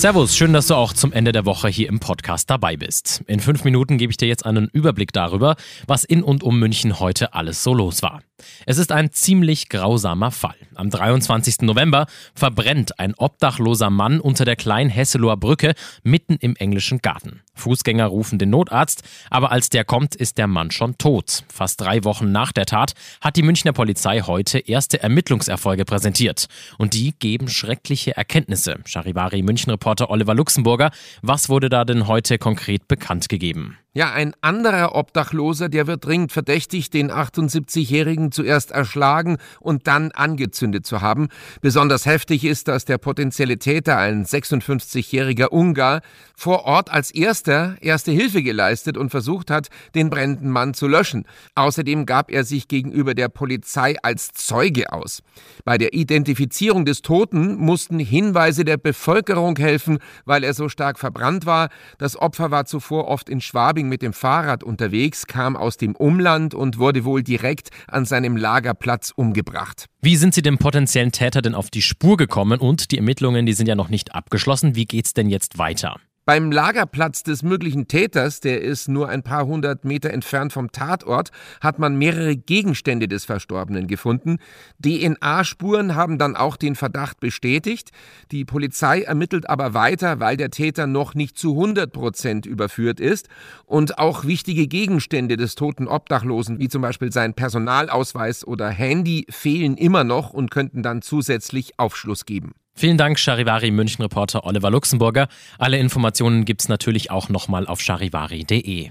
Servus, schön, dass du auch zum Ende der Woche hier im Podcast dabei bist. In fünf Minuten gebe ich dir jetzt einen Überblick darüber, was in und um München heute alles so los war. Es ist ein ziemlich grausamer Fall. Am 23. November verbrennt ein obdachloser Mann unter der kleinen Hesseloher Brücke mitten im englischen Garten. Fußgänger rufen den Notarzt, aber als der kommt, ist der Mann schon tot. Fast drei Wochen nach der Tat hat die Münchner Polizei heute erste Ermittlungserfolge präsentiert. Und die geben schreckliche Erkenntnisse. Charivari München-Reporter Oliver Luxemburger, was wurde da denn heute konkret bekannt gegeben? Ja, ein anderer Obdachloser, der wird dringend verdächtigt, den 78-Jährigen zuerst erschlagen und dann angezündet zu haben. Besonders heftig ist, dass der potenzielle Täter, ein 56-jähriger Ungar, vor Ort als erster erste Hilfe geleistet und versucht hat, den brennenden Mann zu löschen. Außerdem gab er sich gegenüber der Polizei als Zeuge aus. Bei der Identifizierung des Toten mussten Hinweise der Bevölkerung helfen, weil er so stark verbrannt war. Das Opfer war zuvor oft in Schwabing Schwabing mit dem Fahrrad unterwegs, kam aus dem Umland und wurde wohl direkt an seinem Lagerplatz umgebracht. Wie sind Sie dem potenziellen Täter denn auf die Spur gekommen und die Ermittlungen, die sind ja noch nicht abgeschlossen. Wie geht's denn jetzt weiter? Beim Lagerplatz des möglichen Täters, der ist nur ein paar hundert Meter entfernt vom Tatort, hat man mehrere Gegenstände des Verstorbenen gefunden. DNA-Spuren haben dann auch den Verdacht bestätigt. Die Polizei ermittelt aber weiter, weil der Täter noch nicht zu 100 Prozent überführt ist. Und auch wichtige Gegenstände des toten Obdachlosen, wie zum Beispiel sein Personalausweis oder Handy, fehlen immer noch und könnten dann zusätzlich Aufschluss geben. Vielen Dank, Charivari München-Reporter Oliver Luxemburger. Alle Informationen gibt's natürlich auch nochmal auf charivari.de.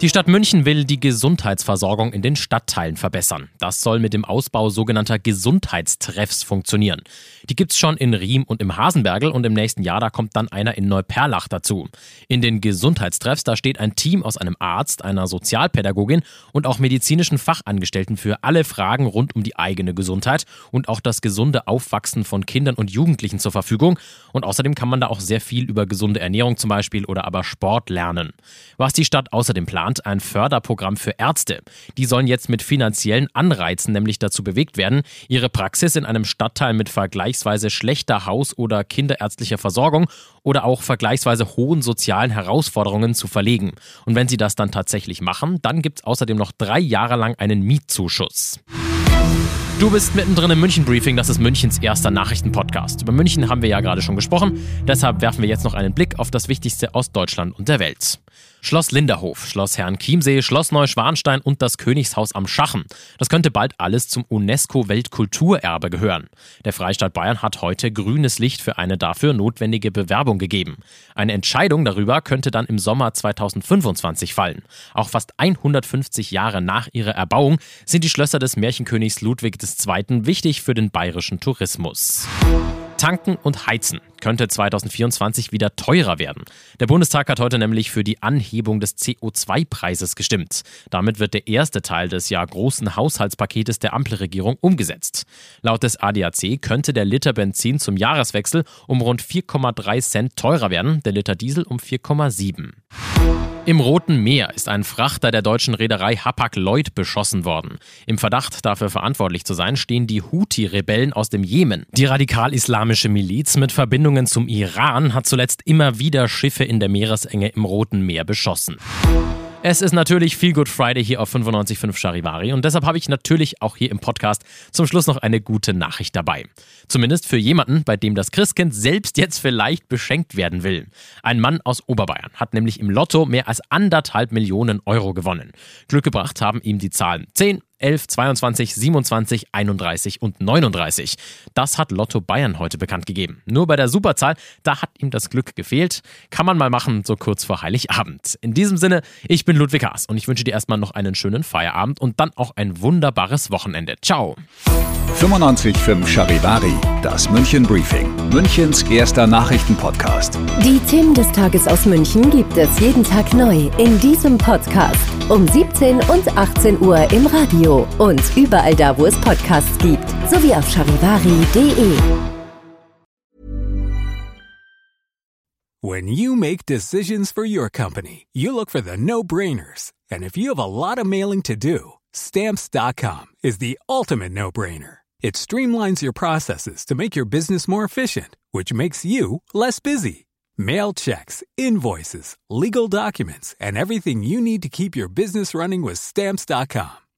Die Stadt München will die Gesundheitsversorgung in den Stadtteilen verbessern. Das soll mit dem Ausbau sogenannter Gesundheitstreffs funktionieren. Die gibt's schon in Riem und im Hasenbergel und im nächsten Jahr da kommt dann einer in Neuperlach dazu. In den Gesundheitstreffs da steht ein Team aus einem Arzt, einer Sozialpädagogin und auch medizinischen Fachangestellten für alle Fragen rund um die eigene Gesundheit und auch das gesunde Aufwachsen von Kindern und Jugendlichen zur Verfügung. Und außerdem kann man da auch sehr viel über gesunde Ernährung zum Beispiel oder aber Sport lernen. Was die Stadt außerdem plant, plant ein Förderprogramm für Ärzte. Die sollen jetzt mit finanziellen Anreizen nämlich dazu bewegt werden, ihre Praxis in einem Stadtteil mit vergleichsweise schlechter Haus- oder kinderärztlicher Versorgung oder auch vergleichsweise hohen sozialen Herausforderungen zu verlegen. Und wenn sie das dann tatsächlich machen, dann gibt es außerdem noch drei Jahre lang einen Mietzuschuss. Du bist mittendrin im München Briefing, das ist Münchens erster Nachrichtenpodcast. Über München haben wir ja gerade schon gesprochen, deshalb werfen wir jetzt noch einen Blick auf das Wichtigste aus Deutschland und der Welt. Schloss Linderhof, Schloss Herrn Chiemsee, Schloss Neuschwanstein und das Königshaus am Schachen. Das könnte bald alles zum UNESCO-Weltkulturerbe gehören. Der Freistaat Bayern hat heute grünes Licht für eine dafür notwendige Bewerbung gegeben. Eine Entscheidung darüber könnte dann im Sommer 2025 fallen. Auch fast 150 Jahre nach ihrer Erbauung sind die Schlösser des Märchenkönigs Ludwig II. wichtig für den bayerischen Tourismus. Tanken und Heizen könnte 2024 wieder teurer werden. Der Bundestag hat heute nämlich für die Anhebung des CO2-Preises gestimmt. Damit wird der erste Teil des ja großen Haushaltspaketes der Ampelregierung umgesetzt. Laut des ADAC könnte der Liter Benzin zum Jahreswechsel um rund 4,3 Cent teurer werden, der Liter Diesel um 4,7. Im Roten Meer ist ein Frachter der deutschen Reederei Hapag-Lloyd beschossen worden. Im Verdacht, dafür verantwortlich zu sein, stehen die Houthi-Rebellen aus dem Jemen. Die radikal-islamische Miliz mit Verbindungen zum Iran hat zuletzt immer wieder Schiffe in der Meeresenge im Roten Meer beschossen. Es ist natürlich Feel Good Friday hier auf 95.5 Charivari und deshalb habe ich natürlich auch hier im Podcast zum Schluss noch eine gute Nachricht dabei. Zumindest für jemanden, bei dem das Christkind selbst jetzt vielleicht beschenkt werden will. Ein Mann aus Oberbayern hat nämlich im Lotto mehr als anderthalb Millionen Euro gewonnen. Glück gebracht haben ihm die Zahlen 10, 11, 22, 27, 31 und 39. Das hat Lotto Bayern heute bekannt gegeben. Nur bei der Superzahl, da hat ihm das Glück gefehlt. Kann man mal machen, so kurz vor Heiligabend. In diesem Sinne, ich bin Ludwig Haas und ich wünsche dir erstmal noch einen schönen Feierabend und dann auch ein wunderbares Wochenende. Ciao. 95.5 Charivari, das München Briefing, Münchens erster Nachrichtenpodcast. Die Themen des Tages aus München gibt es jeden Tag neu in diesem Podcast um 17 und 18 Uhr im Radio und überall da, wo es Podcasts gibt, sowie auf charivari.de. When you make decisions for your company, you look for the no-brainers. And if you have a lot of mailing to do, stamps.com is the ultimate no-brainer. It streamlines your processes to make your business more efficient, which makes you less busy. Mail checks, invoices, legal documents, and everything you need to keep your business running with stamps.com.